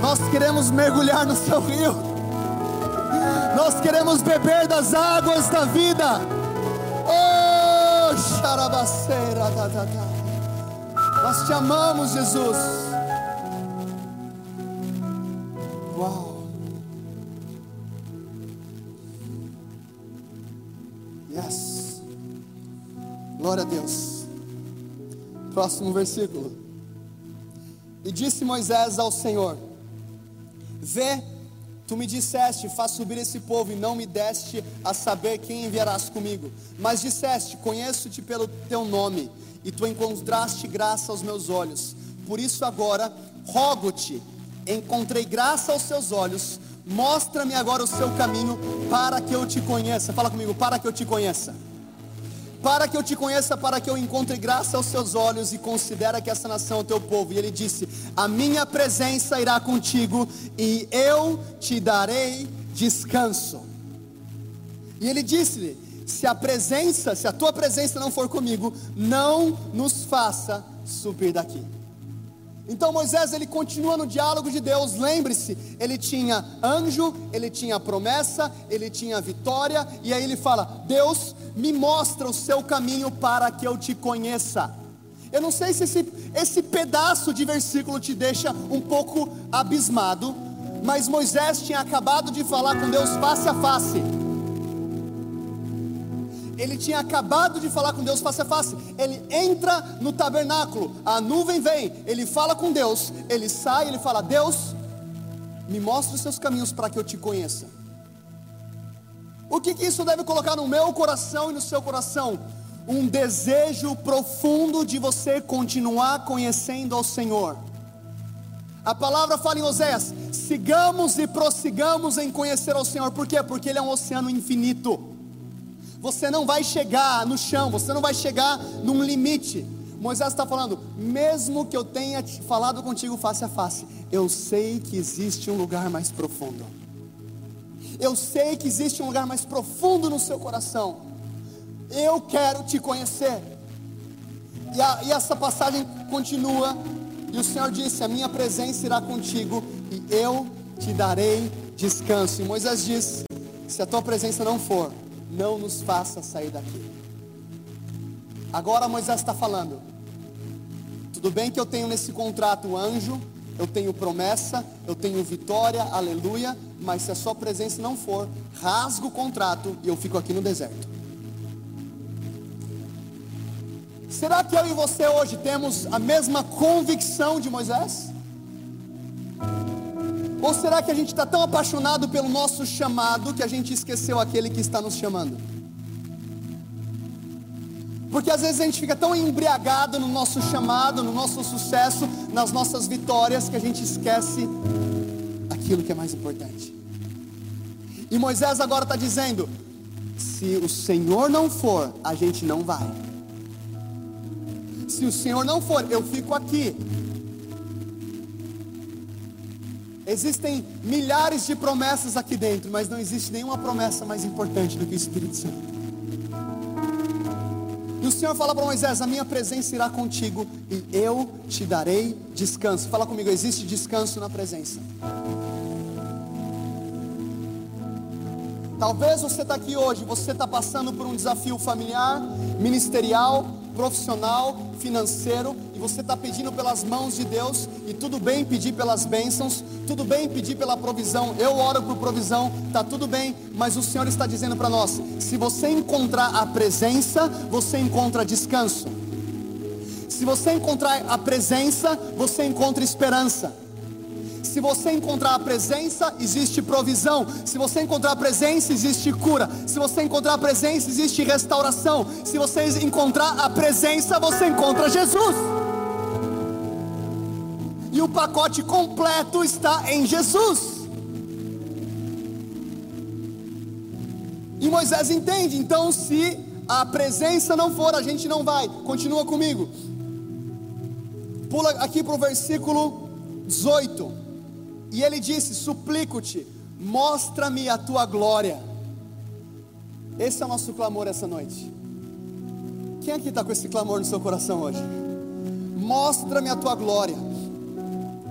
[SPEAKER 1] Nós queremos mergulhar no seu rio. Nós queremos beber das águas da vida. Oh, xarabaceira, da, da, da. Nós te amamos, Jesus. Uau. Yes. Glória a Deus. Próximo versículo. E disse Moisés ao Senhor: Vê, tu me disseste, faz subir esse povo, e não me deste a saber quem enviarás comigo. Mas disseste: Conheço-te pelo teu nome, e tu encontraste graça aos meus olhos. Por isso agora rogo-te, encontrei graça aos seus olhos. Mostra-me agora o seu caminho para que eu te conheça. Fala comigo, para que eu te conheça para que eu te conheça, para que eu encontre graça aos seus olhos e considera que essa nação é o teu povo. E ele disse: A minha presença irá contigo e eu te darei descanso. E ele disse-lhe: Se a presença, se a tua presença não for comigo, não nos faça subir daqui. Então Moisés ele continua no diálogo de Deus. Lembre-se, ele tinha anjo, ele tinha promessa, ele tinha vitória, e aí ele fala: Deus me mostra o seu caminho para que eu te conheça. Eu não sei se esse, esse pedaço de versículo te deixa um pouco abismado, mas Moisés tinha acabado de falar com Deus face a face ele tinha acabado de falar com Deus face a face. Ele entra no tabernáculo, a nuvem vem, ele fala com Deus, ele sai, ele fala: Deus, me mostra os seus caminhos para que eu te conheça. O que, que isso deve colocar no meu coração e no seu coração? Um desejo profundo de você continuar conhecendo ao Senhor. A palavra fala em Oséias: sigamos e prossigamos em conhecer ao Senhor, por quê? Porque Ele é um oceano infinito você não vai chegar no chão, você não vai chegar num limite. Moisés está falando, mesmo que eu tenha falado contigo face a face, eu sei que existe um lugar mais profundo. Eu sei que existe um lugar mais profundo no seu coração. Eu quero te conhecer. E, a, e essa passagem continua. E o Senhor disse: A minha presença irá contigo e eu te darei descanso. E Moisés diz: Se a tua presença não for, não nos faça sair daqui. Agora Moisés está falando. Tudo bem que eu tenho nesse contrato anjo, eu tenho promessa, eu tenho vitória, aleluia, mas se a sua presença não for, rasgo o contrato e eu fico aqui no deserto. Será que eu e você hoje temos a mesma convicção de Moisés? Ou será que a gente está tão apaixonado pelo nosso chamado que a gente esqueceu aquele que está nos chamando? Porque às vezes a gente fica tão embriagado no nosso chamado, no nosso sucesso, nas nossas vitórias, que a gente esquece aquilo que é mais importante. E Moisés agora está dizendo: se o Senhor não for, a gente não vai. Se o Senhor não for, eu fico aqui. Existem milhares de promessas aqui dentro, mas não existe nenhuma promessa mais importante do que o Espírito Santo. E o Senhor fala para Moisés: A minha presença irá contigo e eu te darei descanso. Fala comigo, existe descanso na presença. Talvez você está aqui hoje, você está passando por um desafio familiar, ministerial, profissional, financeiro, e você está pedindo pelas mãos de Deus, e tudo bem pedir pelas bênçãos, tudo bem pedir pela provisão, eu oro por provisão, está tudo bem, mas o Senhor está dizendo para nós: se você encontrar a presença, você encontra descanso. Se você encontrar a presença, você encontra esperança. Se você encontrar a presença, existe provisão. Se você encontrar a presença, existe cura. Se você encontrar a presença, existe restauração. Se você encontrar a presença, você encontra Jesus. E o pacote completo está em Jesus. E Moisés entende, então se a presença não for, a gente não vai. Continua comigo. Pula aqui para o versículo 18. E ele disse: Suplico-te, mostra-me a tua glória. Esse é o nosso clamor essa noite. Quem aqui está com esse clamor no seu coração hoje? Mostra-me a tua glória.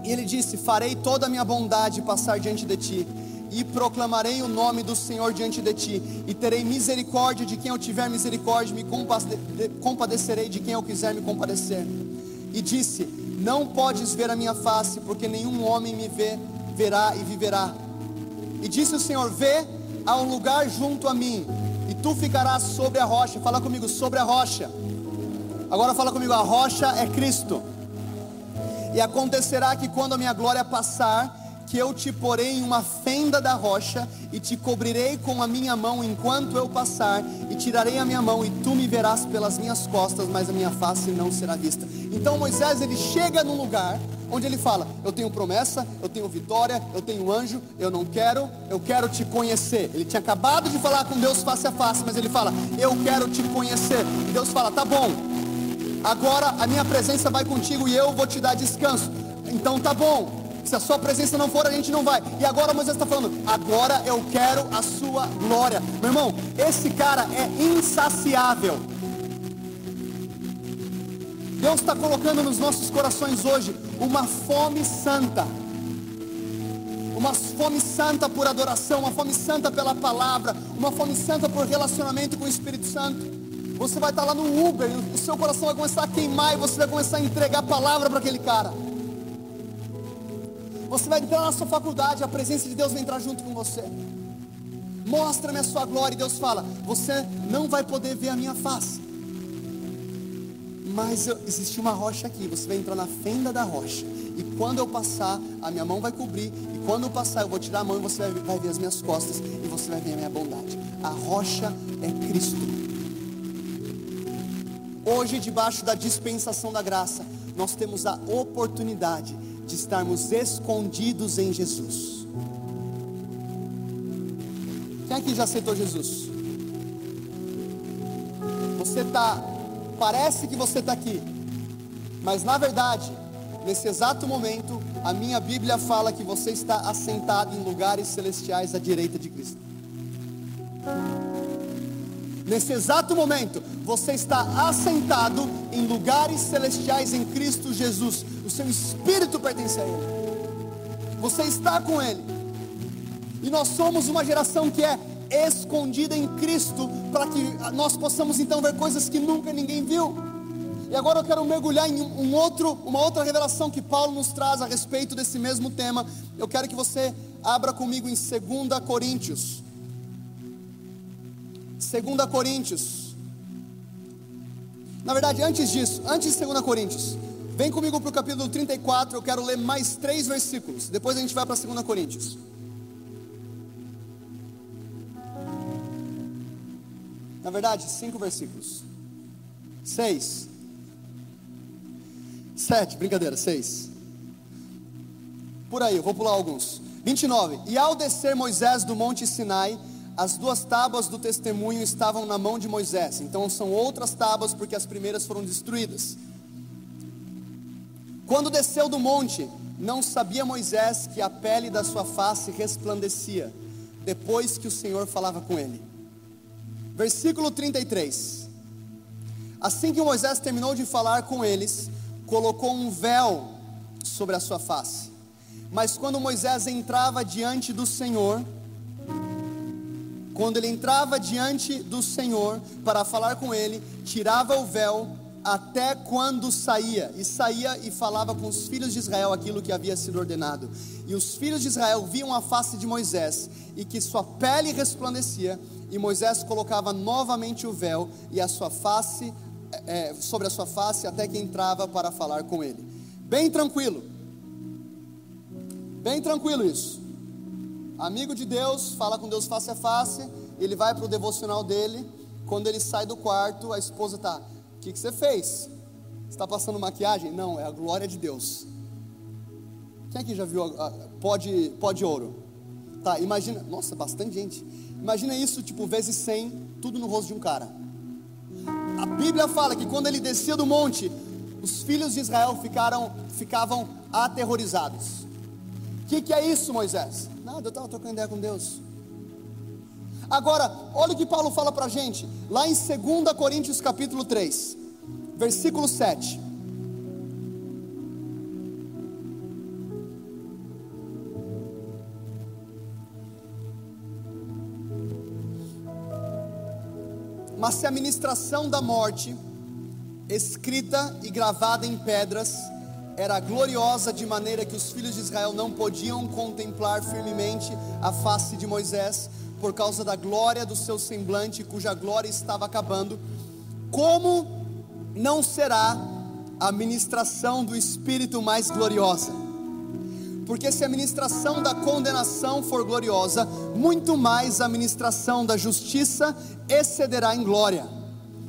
[SPEAKER 1] E ele disse: Farei toda a minha bondade passar diante de ti e proclamarei o nome do Senhor diante de ti, e terei misericórdia de quem eu tiver misericórdia, me compadecerei de quem eu quiser me compadecer. E disse: Não podes ver a minha face, porque nenhum homem me vê, verá e viverá. E disse o Senhor: Vê a um lugar junto a mim, e tu ficarás sobre a rocha. Fala comigo, sobre a rocha. Agora fala comigo, a rocha é Cristo. E acontecerá que quando a minha glória passar, que eu te porei em uma fenda da rocha e te cobrirei com a minha mão enquanto eu passar e tirarei a minha mão e tu me verás pelas minhas costas, mas a minha face não será vista. Então Moisés ele chega num lugar onde ele fala: Eu tenho promessa, eu tenho vitória, eu tenho anjo, eu não quero, eu quero te conhecer. Ele tinha acabado de falar com Deus face a face, mas ele fala: Eu quero te conhecer. E Deus fala: Tá bom, agora a minha presença vai contigo e eu vou te dar descanso. Então tá bom, se a sua presença não for, a gente não vai. E agora Moisés está falando: agora eu quero a sua glória. Meu irmão, esse cara é insaciável. Deus está colocando nos nossos corações hoje uma fome santa. Uma fome santa por adoração, uma fome santa pela palavra, uma fome santa por relacionamento com o Espírito Santo. Você vai estar lá no Uber, o seu coração vai começar a queimar e você vai começar a entregar a palavra para aquele cara. Você vai entrar na sua faculdade, a presença de Deus vai entrar junto com você. Mostra-me a sua glória. E Deus fala: Você não vai poder ver a minha face. Mas existe uma rocha aqui. Você vai entrar na fenda da rocha. E quando eu passar, a minha mão vai cobrir. E quando eu passar, eu vou tirar a mão e você vai ver as minhas costas. E você vai ver a minha bondade. A rocha é Cristo. Hoje, debaixo da dispensação da graça, nós temos a oportunidade de estarmos escondidos em Jesus. Quem aqui já aceitou Jesus? Você está, parece que você está aqui, mas na verdade, nesse exato momento, a minha Bíblia fala que você está assentado em lugares celestiais à direita de Cristo. Nesse exato momento, você está assentado em lugares celestiais em Cristo Jesus. O seu espírito pertence a Ele. Você está com Ele. E nós somos uma geração que é escondida em Cristo, para que nós possamos então ver coisas que nunca ninguém viu. E agora eu quero mergulhar em um outro, uma outra revelação que Paulo nos traz a respeito desse mesmo tema. Eu quero que você abra comigo em 2 Coríntios. 2 Coríntios. Na verdade, antes disso, antes de 2 Coríntios, vem comigo para o capítulo 34. Eu quero ler mais três versículos. Depois a gente vai para 2 Coríntios. Na verdade, cinco versículos. Seis. Sete, brincadeira, seis. Por aí, eu vou pular alguns. 29. E ao descer Moisés do monte Sinai, as duas tábuas do testemunho estavam na mão de Moisés. Então são outras tábuas porque as primeiras foram destruídas. Quando desceu do monte, não sabia Moisés que a pele da sua face resplandecia, depois que o Senhor falava com ele. Versículo 33. Assim que Moisés terminou de falar com eles, colocou um véu sobre a sua face. Mas quando Moisés entrava diante do Senhor, quando ele entrava diante do Senhor para falar com ele, tirava o véu até quando saía, e saía e falava com os filhos de Israel aquilo que havia sido ordenado. E os filhos de Israel viam a face de Moisés, e que sua pele resplandecia, e Moisés colocava novamente o véu e a sua face é, sobre a sua face até que entrava para falar com ele. Bem tranquilo. Bem tranquilo isso. Amigo de Deus, fala com Deus face a face, ele vai para o devocional dele. Quando ele sai do quarto, a esposa tá: O que, que você fez? Está passando maquiagem? Não, é a glória de Deus. Quem aqui já viu a, a, pó, de, pó de ouro? Tá, imagina, nossa, bastante gente. Imagina isso, tipo, vezes 100, tudo no rosto de um cara. A Bíblia fala que quando ele descia do monte, os filhos de Israel ficaram, ficavam aterrorizados. O que, que é isso, Moisés? Nada, eu estava trocando ideia com Deus. Agora, olha o que Paulo fala para a gente, lá em 2 Coríntios capítulo 3, versículo 7. Mas se a ministração da morte, escrita e gravada em pedras, era gloriosa de maneira que os filhos de Israel não podiam contemplar firmemente a face de Moisés, por causa da glória do seu semblante, cuja glória estava acabando, como não será a ministração do Espírito mais gloriosa? Porque se a ministração da condenação for gloriosa, muito mais a ministração da justiça excederá em glória.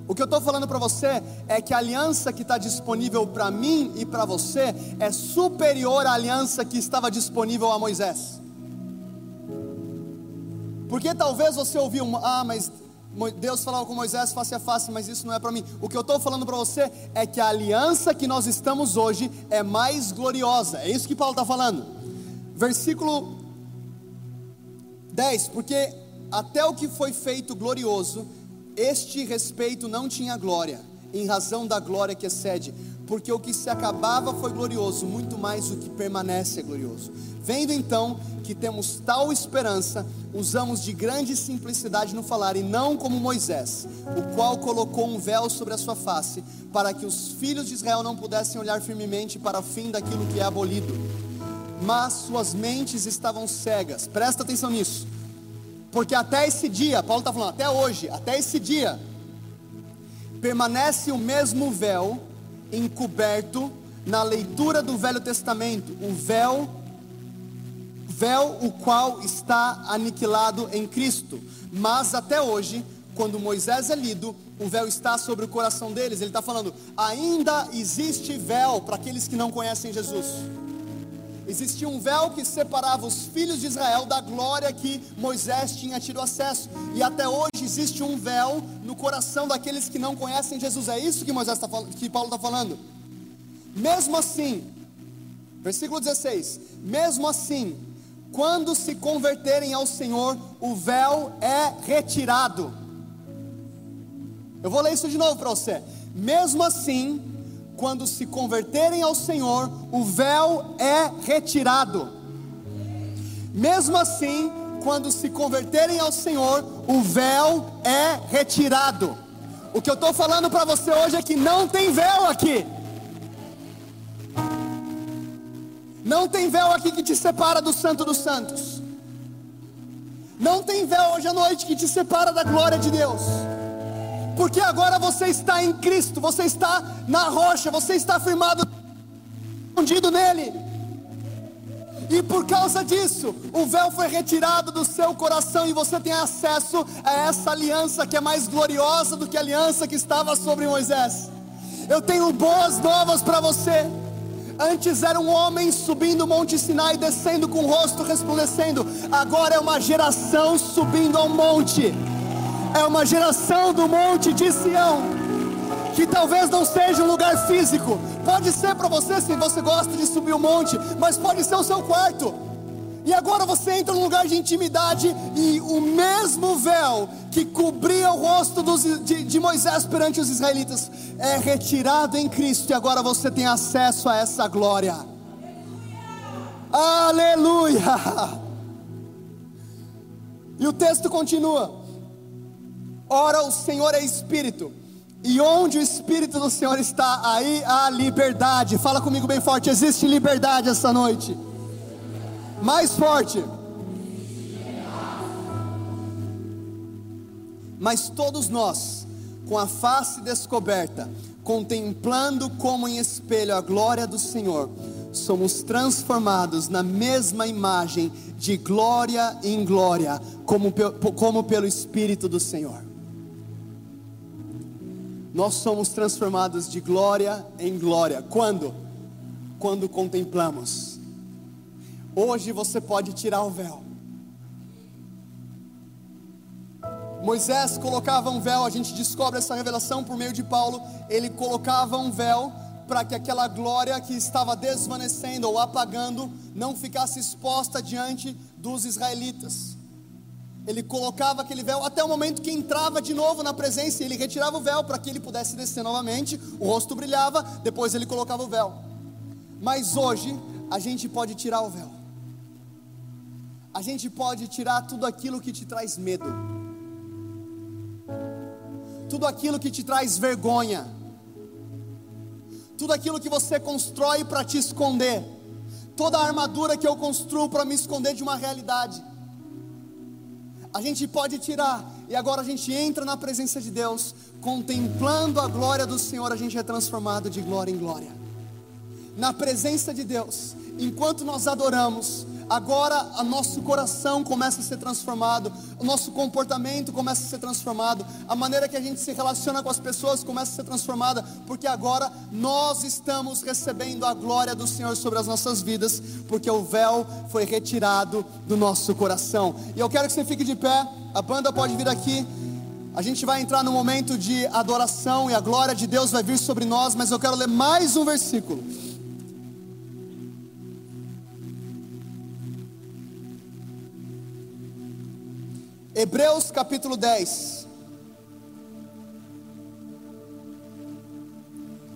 [SPEAKER 1] O que eu estou falando para você é que a aliança que está disponível para mim e para você é superior à aliança que estava disponível a Moisés. Porque talvez você ouviu, ah, mas Deus falava com Moisés face a face, mas isso não é para mim. O que eu estou falando para você é que a aliança que nós estamos hoje é mais gloriosa. É isso que Paulo está falando. Versículo 10: Porque até o que foi feito glorioso, este respeito não tinha glória, em razão da glória que excede, porque o que se acabava foi glorioso, muito mais o que permanece é glorioso. Vendo então que temos tal esperança, usamos de grande simplicidade no falar, e não como Moisés, o qual colocou um véu sobre a sua face, para que os filhos de Israel não pudessem olhar firmemente para o fim daquilo que é abolido. Mas suas mentes estavam cegas, presta atenção nisso porque até esse dia, Paulo está falando, até hoje, até esse dia, permanece o mesmo véu encoberto na leitura do Velho Testamento, o véu, véu o qual está aniquilado em Cristo. Mas até hoje, quando Moisés é lido, o véu está sobre o coração deles. Ele está falando, ainda existe véu para aqueles que não conhecem Jesus. Existia um véu que separava os filhos de Israel da glória que Moisés tinha tido acesso. E até hoje existe um véu no coração daqueles que não conhecem Jesus. É isso que Moisés tá, que Paulo está falando. Mesmo assim, versículo 16: Mesmo assim, quando se converterem ao Senhor, o véu é retirado. Eu vou ler isso de novo para você. Mesmo assim, quando se converterem ao Senhor, o véu é retirado. Mesmo assim, quando se converterem ao Senhor, o véu é retirado. O que eu estou falando para você hoje é que não tem véu aqui. Não tem véu aqui que te separa do Santo dos Santos. Não tem véu hoje à noite que te separa da glória de Deus porque agora você está em Cristo, você está na rocha, você está firmado, escondido nele. E por causa disso, o véu foi retirado do seu coração e você tem acesso a essa aliança que é mais gloriosa do que a aliança que estava sobre Moisés. Eu tenho boas novas para você. Antes era um homem subindo o Monte Sinai, descendo com o rosto resplandecendo. Agora é uma geração subindo ao monte é uma geração do monte de Sião, que talvez não seja um lugar físico, pode ser para você se você gosta de subir o monte, mas pode ser o seu quarto. E agora você entra num lugar de intimidade e o mesmo véu que cobria o rosto dos, de, de Moisés perante os israelitas é retirado em Cristo e agora você tem acesso a essa glória. Aleluia! [laughs] E o texto continua. Ora, o Senhor é Espírito, e onde o Espírito do Senhor está, aí há liberdade. Fala comigo bem forte: existe liberdade essa noite. Mais forte. Mas todos nós, com a face descoberta, contemplando como em espelho a glória do Senhor, somos transformados na mesma imagem, de glória em glória, como, como pelo Espírito do Senhor. Nós somos transformados de glória em glória. Quando? Quando contemplamos. Hoje você pode tirar o véu. Moisés colocava um véu, a gente descobre essa revelação por meio de Paulo. Ele colocava um véu para que aquela glória que estava desvanecendo ou apagando não ficasse exposta diante dos israelitas. Ele colocava aquele véu até o momento que entrava de novo na presença, e ele retirava o véu para que ele pudesse descer novamente, o rosto brilhava, depois ele colocava o véu. Mas hoje a gente pode tirar o véu. A gente pode tirar tudo aquilo que te traz medo. Tudo aquilo que te traz vergonha tudo aquilo que você constrói para te esconder, toda a armadura que eu construo para me esconder de uma realidade, a gente pode tirar, e agora a gente entra na presença de Deus, contemplando a glória do Senhor, a gente é transformado de glória em glória. Na presença de Deus, enquanto nós adoramos, agora o nosso coração começa a ser transformado, o nosso comportamento começa a ser transformado, a maneira que a gente se relaciona com as pessoas começa a ser transformada, porque agora nós estamos recebendo a glória do Senhor sobre as nossas vidas, porque o véu foi retirado do nosso coração. E eu quero que você fique de pé, a banda pode vir aqui. A gente vai entrar no momento de adoração e a glória de Deus vai vir sobre nós, mas eu quero ler mais um versículo. Hebreus capítulo 10,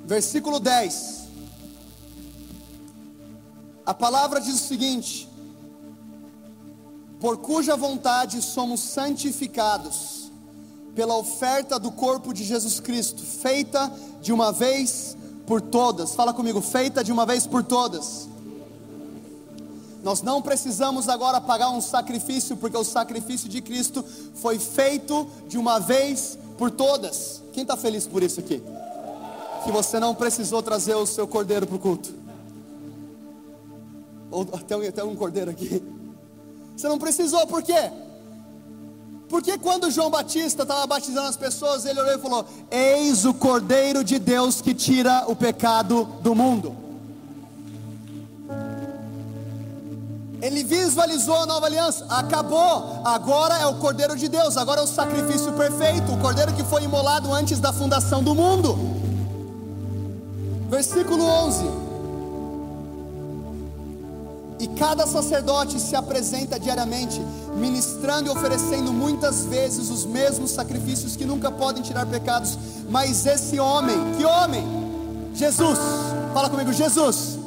[SPEAKER 1] versículo 10. A palavra diz o seguinte: Por cuja vontade somos santificados, pela oferta do corpo de Jesus Cristo, feita de uma vez por todas. Fala comigo, feita de uma vez por todas. Nós não precisamos agora pagar um sacrifício, porque o sacrifício de Cristo foi feito de uma vez por todas. Quem está feliz por isso aqui? Que você não precisou trazer o seu cordeiro para o culto. Ou até, até um cordeiro aqui. Você não precisou, por quê? Porque quando João Batista estava batizando as pessoas, ele olhou e falou: Eis o Cordeiro de Deus que tira o pecado do mundo. Ele visualizou a nova aliança, acabou, agora é o Cordeiro de Deus, agora é o sacrifício perfeito, o Cordeiro que foi imolado antes da fundação do mundo. Versículo 11: E cada sacerdote se apresenta diariamente, ministrando e oferecendo muitas vezes os mesmos sacrifícios que nunca podem tirar pecados, mas esse homem, que homem? Jesus, fala comigo, Jesus,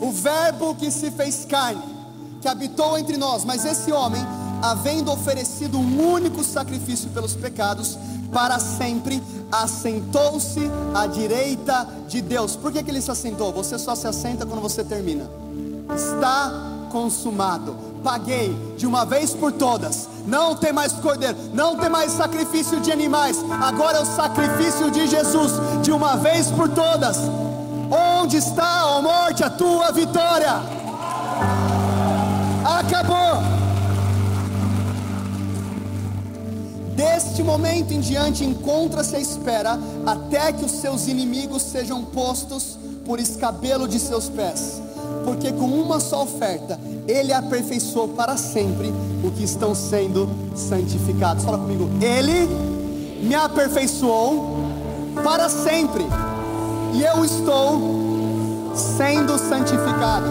[SPEAKER 1] o Verbo que se fez carne que habitou entre nós, mas esse homem, havendo oferecido um único sacrifício pelos pecados, para sempre assentou-se à direita de Deus. Por que, que ele se assentou? Você só se assenta quando você termina. Está consumado. Paguei de uma vez por todas. Não tem mais cordeiro, não tem mais sacrifício de animais. Agora é o sacrifício de Jesus, de uma vez por todas. Onde está, ó morte, a tua vitória? Deste momento em diante, encontra-se à espera até que os seus inimigos sejam postos por escabelo de seus pés, porque com uma só oferta ele aperfeiçoou para sempre o que estão sendo santificados. Fala comigo, ele me aperfeiçoou para sempre, e eu estou sendo santificado.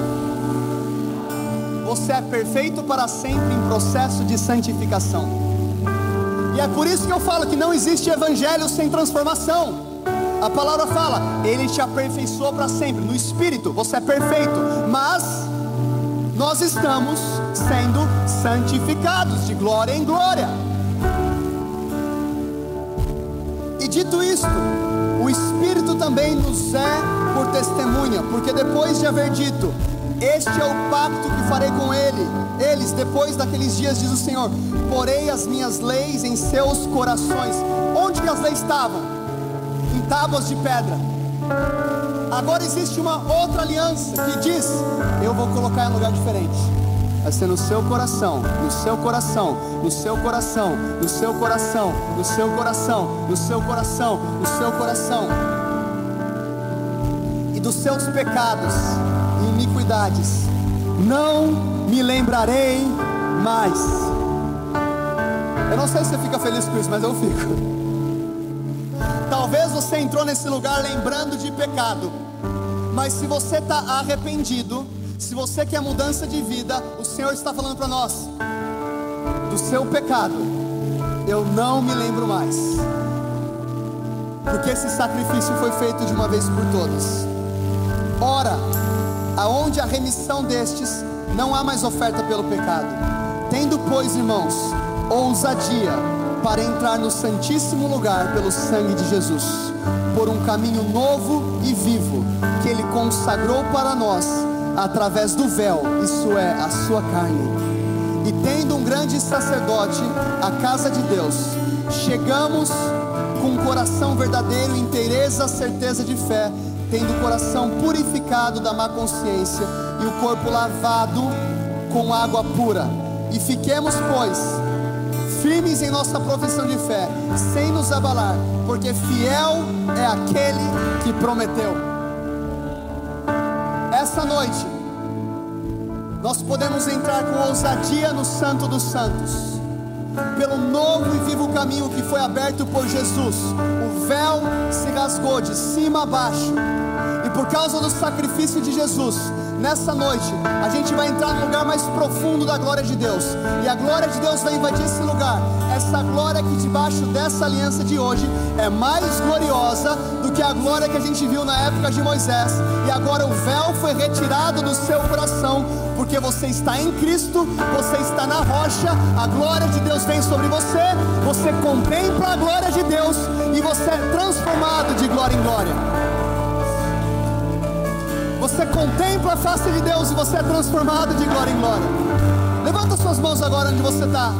[SPEAKER 1] Você é perfeito para sempre em processo de santificação. E é por isso que eu falo que não existe evangelho sem transformação. A palavra fala, Ele te aperfeiçoou para sempre. No espírito, você é perfeito. Mas nós estamos sendo santificados de glória em glória. E dito isto, o Espírito também nos é por testemunha, porque depois de haver dito, este é o pacto que farei com ele. Eles, depois daqueles dias, diz o Senhor: porei as minhas leis em seus corações. Onde que as leis estavam? Em tábuas de pedra. Agora existe uma outra aliança que diz: eu vou colocar em um lugar diferente. Vai ser no seu coração, no seu coração, no seu coração, no seu coração, no seu coração, no seu coração, no seu coração. E dos seus pecados e iniquidades não me lembrarei mais. Eu não sei se você fica feliz com isso, mas eu fico. Talvez você entrou nesse lugar lembrando de pecado, mas se você está arrependido, se você quer mudança de vida, o Senhor está falando para nós: do seu pecado, eu não me lembro mais, porque esse sacrifício foi feito de uma vez por todas. Ora, aonde a remissão destes, não há mais oferta pelo pecado. Tendo, pois, irmãos, ousadia para entrar no Santíssimo Lugar pelo sangue de Jesus, por um caminho novo e vivo que Ele consagrou para nós através do véu, isso é, a sua carne. E tendo um grande sacerdote, a casa de Deus, chegamos com coração verdadeiro, inteireza, certeza de fé, tendo o coração purificado da má consciência e o corpo lavado com água pura. E fiquemos, pois, firmes em nossa profissão de fé, sem nos abalar, porque fiel é aquele que prometeu essa noite, nós podemos entrar com ousadia no Santo dos Santos, pelo novo e vivo caminho que foi aberto por Jesus. Véu se rasgou de cima a baixo, e por causa do sacrifício de Jesus, nessa noite, a gente vai entrar no lugar mais profundo da glória de Deus, e a glória de Deus vai invadir esse lugar. Essa glória que debaixo dessa aliança de hoje é mais gloriosa do que a glória que a gente viu na época de Moisés, e agora o véu foi retirado do seu coração, porque você está em Cristo, você está na rocha, a glória de Deus vem sobre você, você contempla a glória de Deus e você é transformado de glória em glória. Você contempla a face de Deus e você é transformado de glória em glória. Levanta suas mãos agora onde você está.